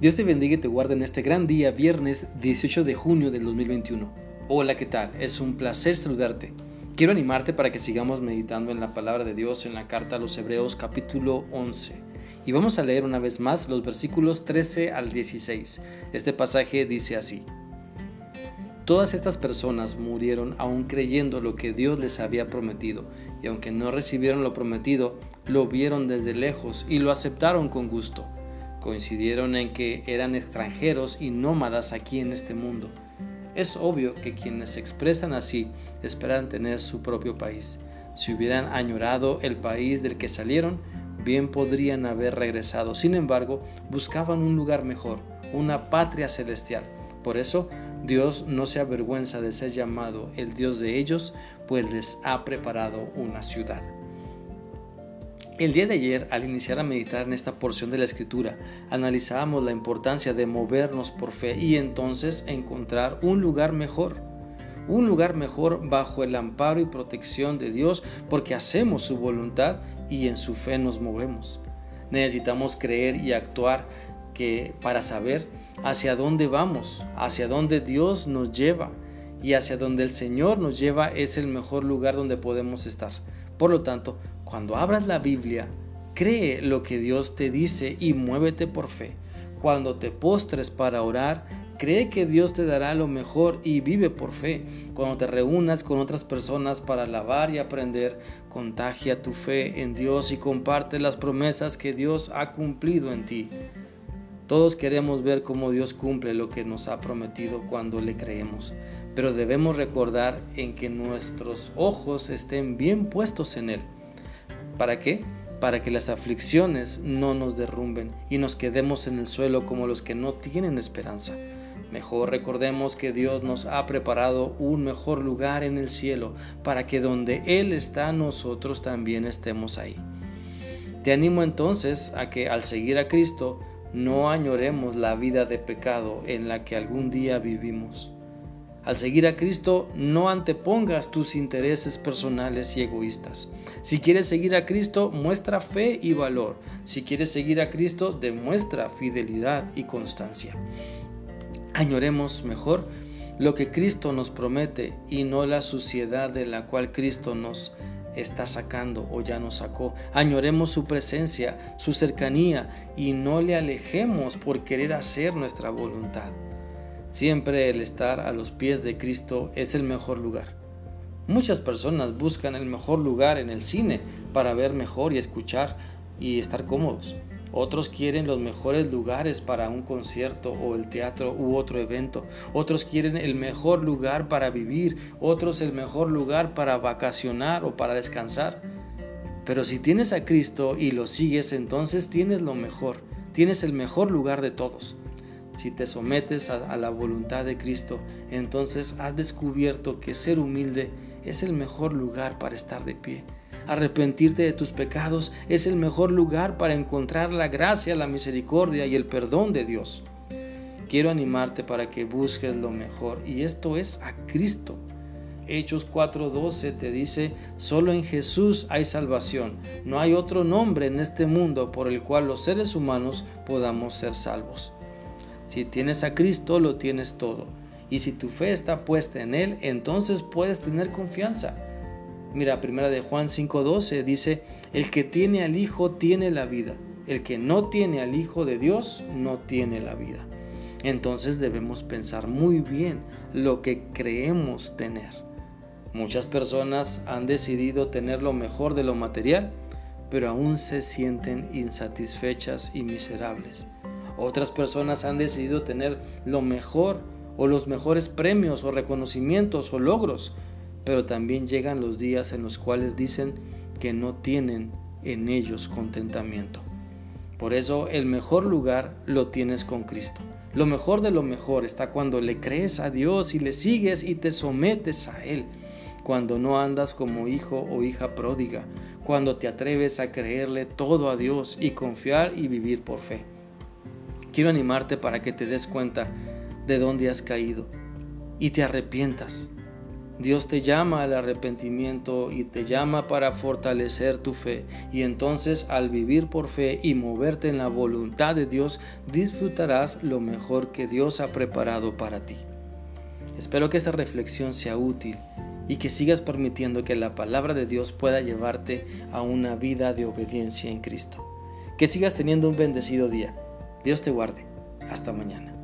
Dios te bendiga y te guarde en este gran día, viernes 18 de junio del 2021. Hola, ¿qué tal? Es un placer saludarte. Quiero animarte para que sigamos meditando en la palabra de Dios en la carta a los Hebreos capítulo 11. Y vamos a leer una vez más los versículos 13 al 16. Este pasaje dice así. Todas estas personas murieron aún creyendo lo que Dios les había prometido, y aunque no recibieron lo prometido, lo vieron desde lejos y lo aceptaron con gusto coincidieron en que eran extranjeros y nómadas aquí en este mundo. Es obvio que quienes se expresan así esperan tener su propio país. Si hubieran añorado el país del que salieron, bien podrían haber regresado. Sin embargo, buscaban un lugar mejor, una patria celestial. Por eso, Dios no se avergüenza de ser llamado el Dios de ellos, pues les ha preparado una ciudad. El día de ayer, al iniciar a meditar en esta porción de la escritura, analizábamos la importancia de movernos por fe y entonces encontrar un lugar mejor. Un lugar mejor bajo el amparo y protección de Dios porque hacemos su voluntad y en su fe nos movemos. Necesitamos creer y actuar que para saber hacia dónde vamos, hacia dónde Dios nos lleva y hacia donde el Señor nos lleva es el mejor lugar donde podemos estar. Por lo tanto, cuando abras la Biblia, cree lo que Dios te dice y muévete por fe. Cuando te postres para orar, cree que Dios te dará lo mejor y vive por fe. Cuando te reúnas con otras personas para alabar y aprender, contagia tu fe en Dios y comparte las promesas que Dios ha cumplido en ti. Todos queremos ver cómo Dios cumple lo que nos ha prometido cuando le creemos, pero debemos recordar en que nuestros ojos estén bien puestos en Él. ¿Para qué? Para que las aflicciones no nos derrumben y nos quedemos en el suelo como los que no tienen esperanza. Mejor recordemos que Dios nos ha preparado un mejor lugar en el cielo para que donde Él está nosotros también estemos ahí. Te animo entonces a que al seguir a Cristo no añoremos la vida de pecado en la que algún día vivimos. Al seguir a Cristo, no antepongas tus intereses personales y egoístas. Si quieres seguir a Cristo, muestra fe y valor. Si quieres seguir a Cristo, demuestra fidelidad y constancia. Añoremos mejor lo que Cristo nos promete y no la suciedad de la cual Cristo nos está sacando o ya nos sacó. Añoremos su presencia, su cercanía y no le alejemos por querer hacer nuestra voluntad. Siempre el estar a los pies de Cristo es el mejor lugar. Muchas personas buscan el mejor lugar en el cine para ver mejor y escuchar y estar cómodos. Otros quieren los mejores lugares para un concierto o el teatro u otro evento. Otros quieren el mejor lugar para vivir. Otros el mejor lugar para vacacionar o para descansar. Pero si tienes a Cristo y lo sigues, entonces tienes lo mejor. Tienes el mejor lugar de todos. Si te sometes a, la voluntad de Cristo, entonces has descubierto que ser humilde es el mejor lugar para estar de pie. Arrepentirte de tus pecados es el mejor lugar para encontrar la gracia, la misericordia y el perdón de Dios. Quiero animarte para que busques lo mejor y esto es a Cristo. Hechos 4:12 te dice, solo en Jesús hay salvación. No hay otro nombre en este mundo por el cual los seres humanos podamos ser salvos. Si tienes a Cristo, lo tienes todo. Y si tu fe está puesta en Él, entonces puedes tener confianza. Mira, primera de Juan 5:12 dice, el que tiene al Hijo tiene la vida. El que no tiene al Hijo de Dios no tiene la vida. Entonces debemos pensar muy bien lo que creemos tener. Muchas personas han decidido tener lo mejor de lo material, pero aún se sienten insatisfechas y miserables. Otras personas han decidido tener lo mejor o los mejores premios o reconocimientos o logros, pero también llegan los días en los cuales dicen que no tienen en ellos contentamiento. Por eso el mejor lugar lo tienes con Cristo. Lo mejor de lo mejor está cuando le crees a Dios y le sigues y te sometes a Él. Cuando no andas como hijo o hija pródiga. Cuando te atreves a creerle todo a Dios y confiar y vivir por fe. Quiero animarte para que te des cuenta de dónde has caído y te arrepientas. Dios te llama al arrepentimiento y te llama para fortalecer tu fe. Y entonces al vivir por fe y moverte en la voluntad de Dios, disfrutarás lo mejor que Dios ha preparado para ti. Espero que esta reflexión sea útil y que sigas permitiendo que la palabra de Dios pueda llevarte a una vida de obediencia en Cristo. Que sigas teniendo un bendecido día. Dios te guarde. Hasta mañana.